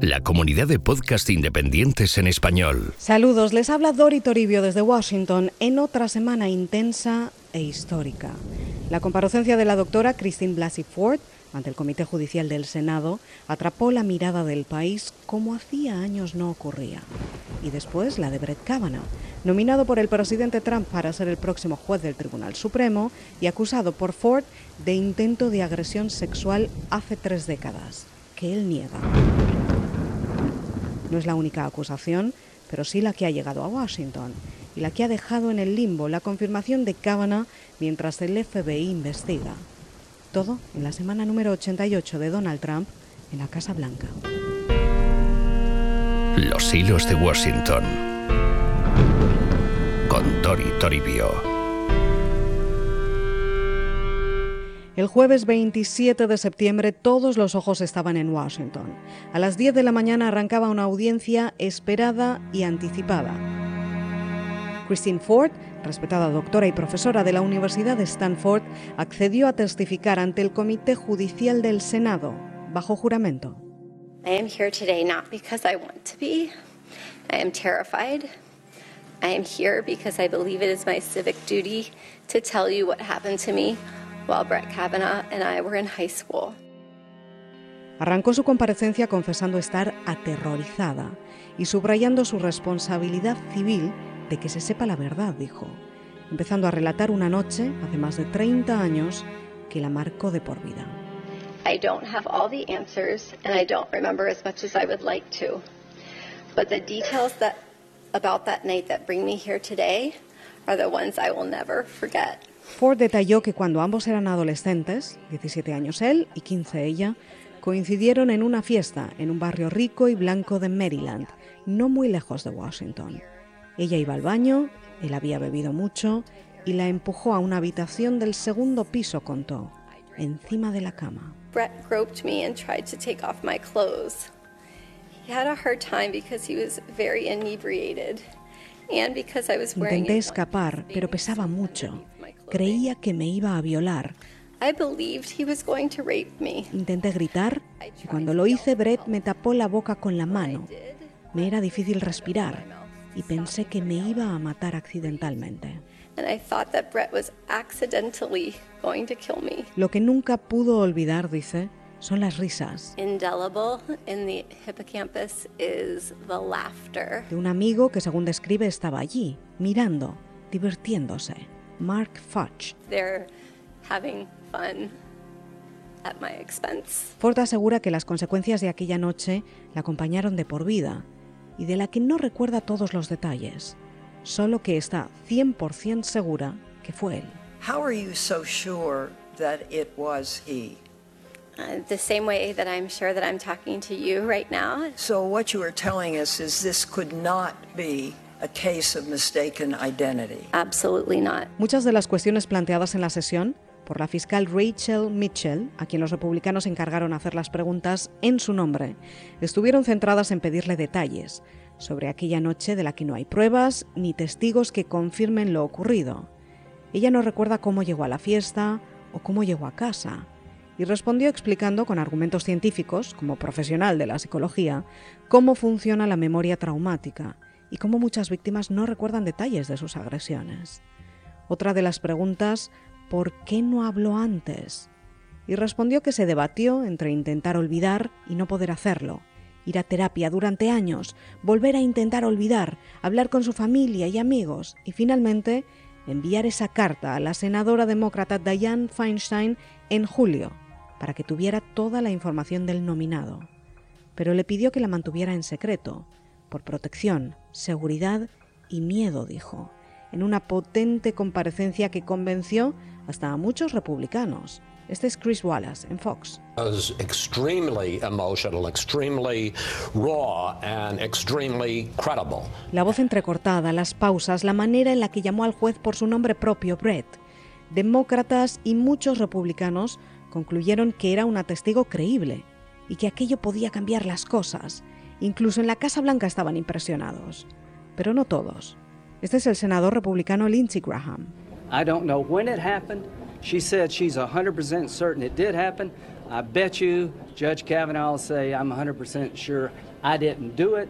La comunidad de podcast independientes en español. Saludos, les habla Dori Toribio desde Washington en otra semana intensa e histórica. La comparecencia de la doctora Christine Blasey Ford ante el Comité Judicial del Senado atrapó la mirada del país como hacía años no ocurría. Y después la de Brett Kavanaugh, nominado por el presidente Trump para ser el próximo juez del Tribunal Supremo y acusado por Ford de intento de agresión sexual hace tres décadas que él niega. No es la única acusación, pero sí la que ha llegado a Washington y la que ha dejado en el limbo la confirmación de Kavanaugh mientras el FBI investiga. Todo en la semana número 88 de Donald Trump en la Casa Blanca. Los hilos de Washington. Con Tori Toribio. El jueves 27 de septiembre todos los ojos estaban en Washington. A las 10 de la mañana arrancaba una audiencia esperada y anticipada. Christine Ford, respetada doctora y profesora de la Universidad de Stanford, accedió a testificar ante el Comité Judicial del Senado bajo juramento. I am here today not because I want to be. I am terrified. I am here because I believe it is my civic duty to tell you what happened to me while Brett Kavanaugh and I were in high school. Arrancó su comparecencia confesando estar aterrorizada y subrayando su responsabilidad civil de que se sepa la verdad, dijo, empezando a relatar una noche, hace más de 30 años, que la marcó de por vida. I don't have all the answers and I don't remember as much as I would like to. But the details that about that night that bring me here today are the ones I will never forget. Ford detalló que cuando ambos eran adolescentes, 17 años él y 15 ella, coincidieron en una fiesta en un barrio rico y blanco de Maryland, no muy lejos de Washington. Ella iba al baño, él había bebido mucho y la empujó a una habitación del segundo piso, contó, encima de la cama. Brett groped me and tried to take off my clothes. He had a hard time because he was very inebriated and because I was wearing Intenté escapar, pero pesaba mucho. Creía que me iba a violar. I believed he was going to rape me. Intenté gritar y cuando lo hice Brett me tapó la boca con la mano. Me era difícil respirar y pensé que me iba a matar accidentalmente. And I thought that Brett was accidentally going to kill me. Lo que nunca pudo olvidar, dice, son las risas de un amigo que, según describe, estaba allí, mirando, divirtiéndose. Mark Fudge. They're having fun at my expense. Ford asegura que las consecuencias de aquella noche la acompañaron de por vida y de la que no recuerda todos los detalles, solo que está 100% segura que fue él. How are you so sure that it was he? Uh, the same way that I'm sure that I'm talking to you right now. So, what you are telling us is this could not be a case of mistaken identity. Absolutely not. Muchas de las cuestiones planteadas en la sesión por la fiscal Rachel Mitchell, a quien los republicanos encargaron hacer las preguntas en su nombre, estuvieron centradas en pedirle detalles sobre aquella noche de la que no hay pruebas ni testigos que confirmen lo ocurrido. Ella no recuerda cómo llegó a la fiesta o cómo llegó a casa, y respondió explicando con argumentos científicos, como profesional de la psicología, cómo funciona la memoria traumática y cómo muchas víctimas no recuerdan detalles de sus agresiones. Otra de las preguntas, ¿por qué no habló antes? Y respondió que se debatió entre intentar olvidar y no poder hacerlo, ir a terapia durante años, volver a intentar olvidar, hablar con su familia y amigos y finalmente enviar esa carta a la senadora demócrata Dianne Feinstein en julio para que tuviera toda la información del nominado. Pero le pidió que la mantuviera en secreto, por protección, seguridad y miedo, dijo, en una potente comparecencia que convenció hasta a muchos republicanos. Este es Chris Wallace en Fox. was extremely emotional, extremely raw, and extremely credible. La voz entrecortada, las pausas, la manera en la que llamó al juez por su nombre propio, Brett. Demócratas y muchos republicanos concluyeron que era una testigo creíble y que aquello podía cambiar las cosas. Incluso en la Casa Blanca estaban impresionados. Pero no todos. Este es el senador republicano Lindsey Graham. I don't know when it happened. She said she's 100% certain it did happen. I bet you Judge Kavanaugh will say, I'm 100% sure I didn't do it.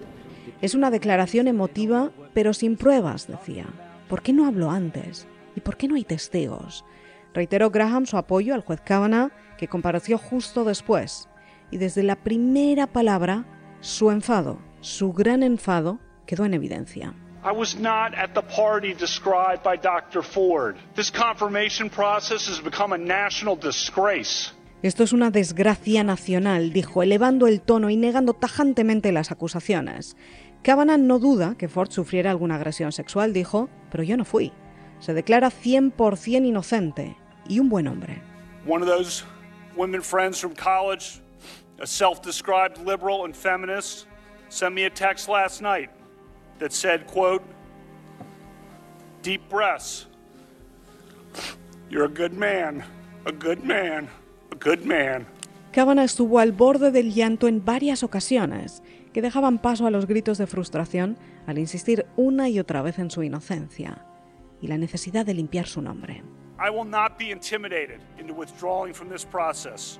Es una declaración emotiva, pero sin pruebas, decía. ¿Por qué no habló antes? ¿Y por qué no hay testigos? Reiteró Graham su apoyo al juez Kavanaugh, que compareció justo después. Y desde la primera palabra, su enfado, su gran enfado, quedó en evidencia. I was not at the party described by Dr. Ford. This confirmation process has become a national disgrace. Esto es una desgracia nacional, dijo, elevando el tono y negando tajantemente las acusaciones. Kavanaugh no duda que Ford sufriera alguna agresión sexual, dijo, pero yo no fui. Se declara 100% inocente y un buen hombre. One of those women friends from college, a self-described liberal and feminist, sent me a text last night that said, quote, deep breaths. You're a good man, a good man, a good man. Kavanaugh estuvo al borde del llanto en varias ocasiones, que dejaban paso a los gritos de frustración al insistir una y otra vez en su inocencia y la necesidad de limpiar su nombre. I will not be intimidated into withdrawing from this process,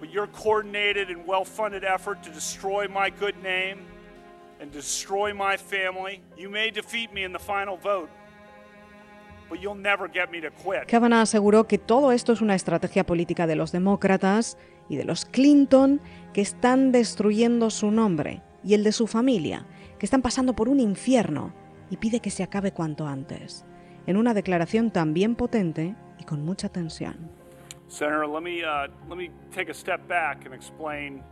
but your coordinated and well-funded effort to destroy my good name and destroy my family, you may defeat me in the final vote, but you'll never get me to quit. Kavanaugh aseguró que todo esto es una estrategia política de los demócratas y de los Clinton que están destruyendo su nombre y el de su familia, que están pasando por un infierno y pide que se acabe cuanto antes, en una declaración también potente y con mucha tensión. Senator, let me, uh, let me take a step back and explain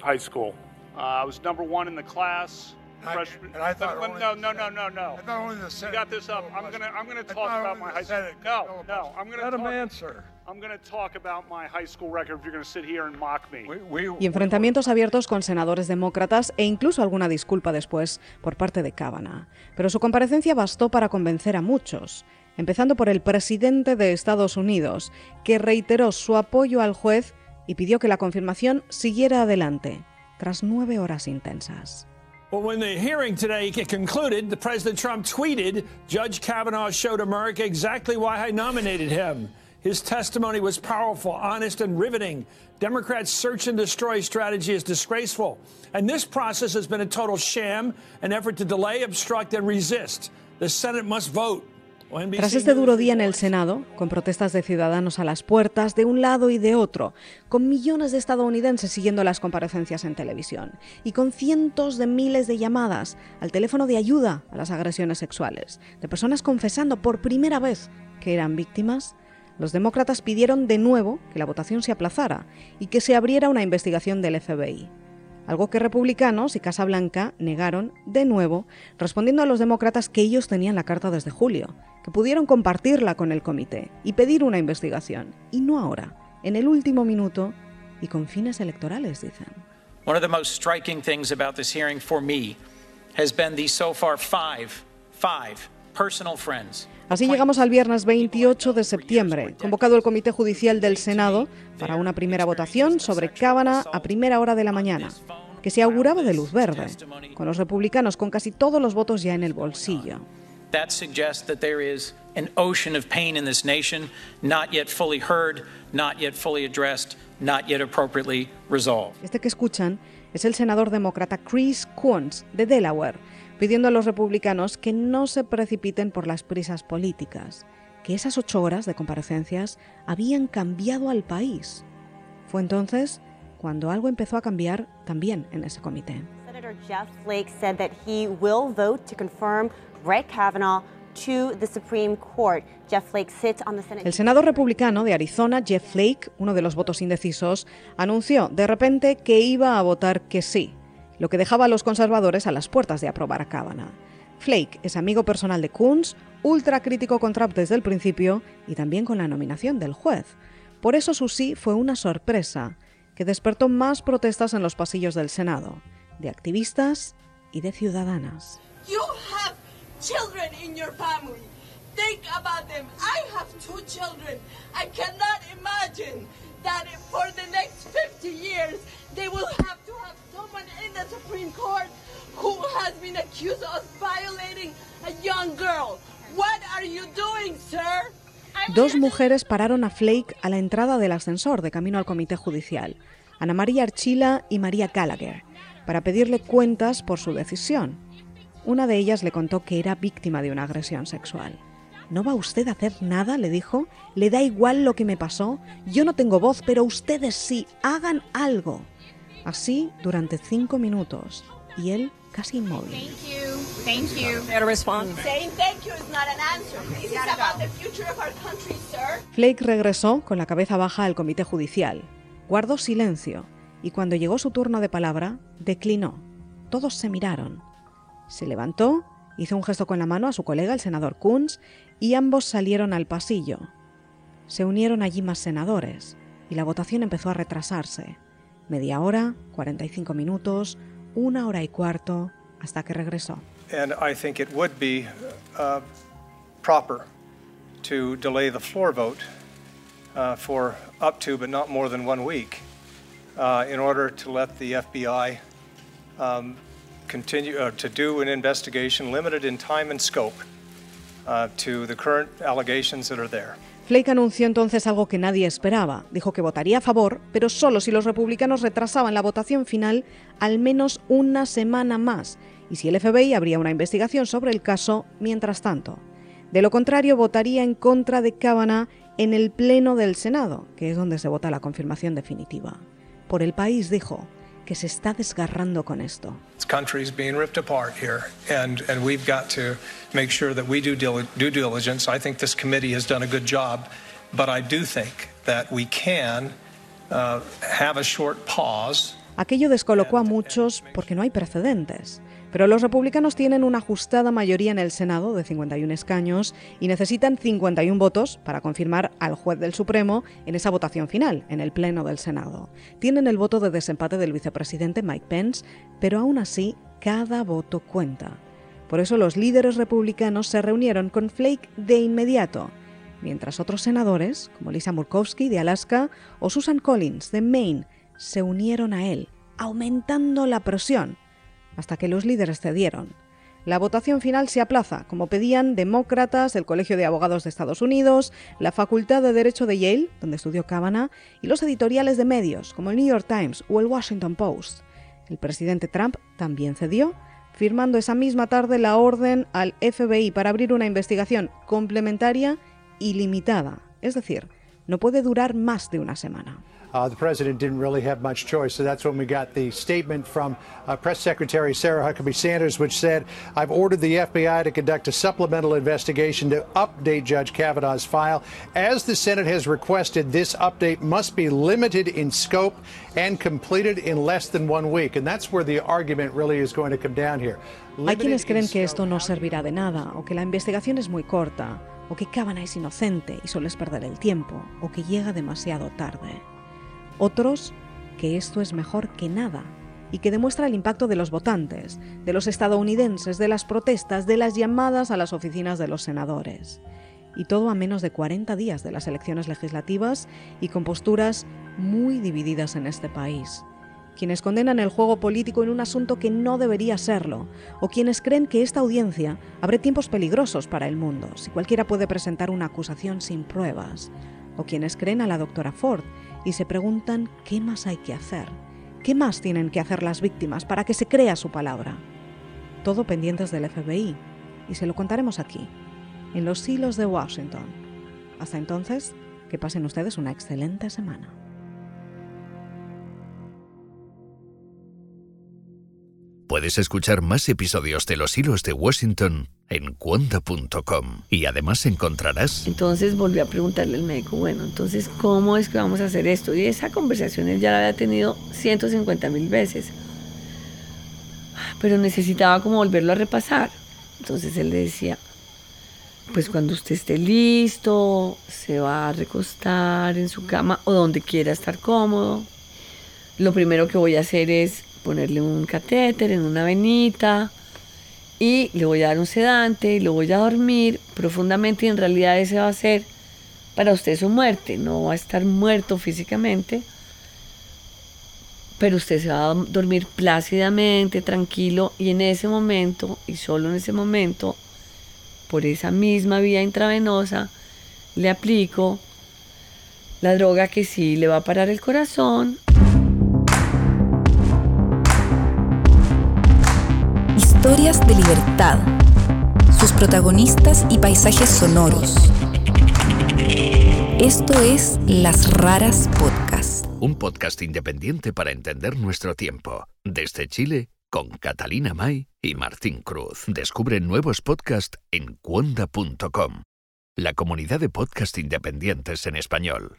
high school. Uh, I was number one in the class. Freshman- and I thought But- but only no, the no, no, no, no. I thought only the You Senate got this up. could I'm gonna, I'm gonna talk about my high school. Senate No, no, I'm gonna Let him talk. answer. I'm gonna talk about my high school record if you're gonna sit here and mock me. We- we- Y enfrentamientos abiertos con senadores demócratas e incluso alguna disculpa después por parte de Kavanaugh. Pero su comparecencia bastó para convencer a muchos, empezando por el presidente de Estados Unidos, que reiteró su apoyo al juez y pidió que la confirmación siguiera adelante, tras nueve horas intensas. Well, when the hearing today concluded, the President Trump tweeted, Judge Kavanaugh showed America exactly why I nominated him. His testimony was powerful, honest, and riveting. Democrats' search and destroy strategy is disgraceful. And this process has been a total sham, an effort to delay, obstruct, and resist. The Senate must vote. Tras este duro día en el Senado, con protestas de ciudadanos a las puertas de un lado y de otro, con millones de estadounidenses siguiendo las comparecencias en televisión y con cientos de miles de llamadas al teléfono de ayuda a las agresiones sexuales, de personas confesando por primera vez que eran víctimas, los demócratas pidieron de nuevo que la votación se aplazara y que se abriera una investigación del FBI algo que republicanos y Casa Blanca negaron de nuevo, respondiendo a los demócratas que ellos tenían la carta desde julio, que pudieron compartirla con el comité y pedir una investigación, y no ahora, en el último minuto y con fines electorales, dicen. One of the most striking things about this hearing for me has been these so far five, five personal friends. Así llegamos al viernes 28 de septiembre, convocado el Comité Judicial del Senado para una primera votación sobre Kavanaugh a primera hora de la mañana, que se auguraba de luz verde, con los republicanos con casi todos los votos ya en el bolsillo. That suggests that there is an ocean of pain in this nation, not yet fully heard, not yet fully addressed, not yet appropriately resolved. Este que escuchan es el senador demócrata Chris Coons, de Delaware, pidiendo a los republicanos que no se precipiten por las prisas políticas, que esas ocho horas de comparecencias habían cambiado al país. Fue entonces cuando algo empezó a cambiar también en ese comité. Senator Jeff Flake said that he will vote to confirm Brett Kavanaugh to the Supreme Court. Jeff Flake sits on the Senate. El senador republicano de Arizona, Jeff Flake, uno de los votos indecisos, anunció de repente que iba a votar que sí, lo que dejaba a los conservadores a las puertas de aprobar a Kavanaugh. Flake es amigo personal de Coons, ultra crítico con Trump desde el principio y también con la nominación del juez. Por eso su sí fue una sorpresa, que despertó más protestas en los pasillos del Senado, de activistas y de ciudadanas. You have children in your family. Think about them. I have two children. I cannot imagine that for the next 50 years they will have to have someone in the Supreme Court who has been accused of violating a young girl. What are you doing, sir? Dos mujeres pararon a Flake a la entrada del ascensor de camino al comité judicial, Ana María Archila y María Gallagher, para pedirle cuentas por su decisión. Una de ellas le contó que era víctima de una agresión sexual. ¿No va usted a hacer nada? le dijo. ¿Le da igual lo que me pasó? Yo no tengo voz, pero ustedes sí, hagan algo. Así durante cinco minutos. Y él casi inmóvil. Thank you. Thank you. Saying thank you is not an answer. This is about the future of our country, sir. Flake regresó con la cabeza baja al comité judicial. Guardó silencio y cuando llegó su turno de palabra, declinó. Todos se miraron. Se levantó, hizo un gesto con la mano a su colega, el senador Kunz, y ambos salieron al pasillo. Se unieron allí más senadores y la votación empezó a retrasarse. Media hora, 45 minutos, una hora y cuarto, hasta que regresó. And I think it would be uh, proper to delay the floor vote uh, for up to, but not more than one week, uh, in order to let the FBI um, continue uh, to do an investigation limited in time and scope uh, to the current allegations that are there. Flake anunció entonces algo que nadie esperaba. Dijo que votaría a favor, pero solo si los republicanos retrasaban la votación final al menos una semana más y si el FBI abría una investigación sobre el caso mientras tanto. De lo contrario, votaría en contra de Kavanaugh en el Pleno del Senado, que es donde se vota la confirmación definitiva. Por el país dijo que se está desgarrando con esto. This country is being ripped apart here, and, and we've got to make sure that we do due diligence. I think this committee has done a good job, but I do think that we can have a short pause. Aquello descolocó a muchos porque no hay precedentes. Pero los republicanos tienen una ajustada mayoría en el Senado de 51 escaños y necesitan 51 votos para confirmar al juez del Supremo en esa votación final, en el Pleno del Senado. Tienen el voto de desempate del vicepresidente Mike Pence, pero aún así cada voto cuenta. Por eso los líderes republicanos se reunieron con Flake de inmediato, mientras otros senadores, como Lisa Murkowski de Alaska o Susan Collins de Maine, se unieron a él, aumentando la presión hasta que los líderes cedieron. La votación final se aplaza, como pedían demócratas, el Colegio de Abogados de Estados Unidos, la Facultad de Derecho de Yale, donde estudió Kavanaugh, y los editoriales de medios, como el New York Times o el Washington Post. El presidente Trump también cedió, firmando esa misma tarde la orden al FBI para abrir una investigación complementaria y limitada, es decir, no puede durar más de una semana. Uh, the president didn't really have much choice. So that's when we got the statement from uh, Press Secretary Sarah Huckabee Sanders, which said, I've ordered the FBI to conduct a supplemental investigation to update Judge Kavanaugh's file. As the Senate has requested, this update must be limited in scope and completed in less than one week. And that's where the argument really is going to come down here. Hay quienes creen que esto no servirá de nada, o que la investigación es muy corta, o que Kavanaugh es inocente y solo es perder el tiempo, o que llega demasiado tarde. Otros que esto es mejor que nada y que demuestra el impacto de los votantes, de los estadounidenses, de las protestas, de las llamadas a las oficinas de los senadores. Y todo a menos de 40 días de las elecciones legislativas y con posturas muy divididas en este país. Quienes condenan el juego político en un asunto que no debería serlo, o quienes creen que esta audiencia abre tiempos peligrosos para el mundo, si cualquiera puede presentar una acusación sin pruebas, o quienes creen a la doctora Ford y se preguntan qué más hay que hacer, qué más tienen que hacer las víctimas para que se crea su palabra. Todo pendientes del FBI, y se lo contaremos aquí, en los hilos de Washington. Hasta entonces, que pasen ustedes una excelente semana. Puedes escuchar más episodios de Los Hilos de Washington en cuenta.com y además encontrarás... Entonces volví a preguntarle al médico, bueno, entonces, ¿cómo es que vamos a hacer esto? Y esa conversación él ya la había tenido 150 mil veces, pero necesitaba como volverlo a repasar. Entonces él le decía, pues cuando usted esté listo, se va a recostar en su cama o donde quiera estar cómodo. Lo primero que voy a hacer es ponerle un catéter en una venita y le voy a dar un sedante y lo voy a dormir profundamente y en realidad ese va a ser para usted su muerte, no va a estar muerto físicamente, pero usted se va a dormir plácidamente, tranquilo y en ese momento y solo en ese momento, por esa misma vía intravenosa, le aplico la droga que sí le va a parar el corazón. Historias de libertad. Sus protagonistas y paisajes sonoros. Esto es Las Raras Podcast. Un podcast independiente para entender nuestro tiempo. Desde Chile, con Catalina May y Martín Cruz. Descubre nuevos podcasts en cuonda.com, la comunidad de podcast independientes en español.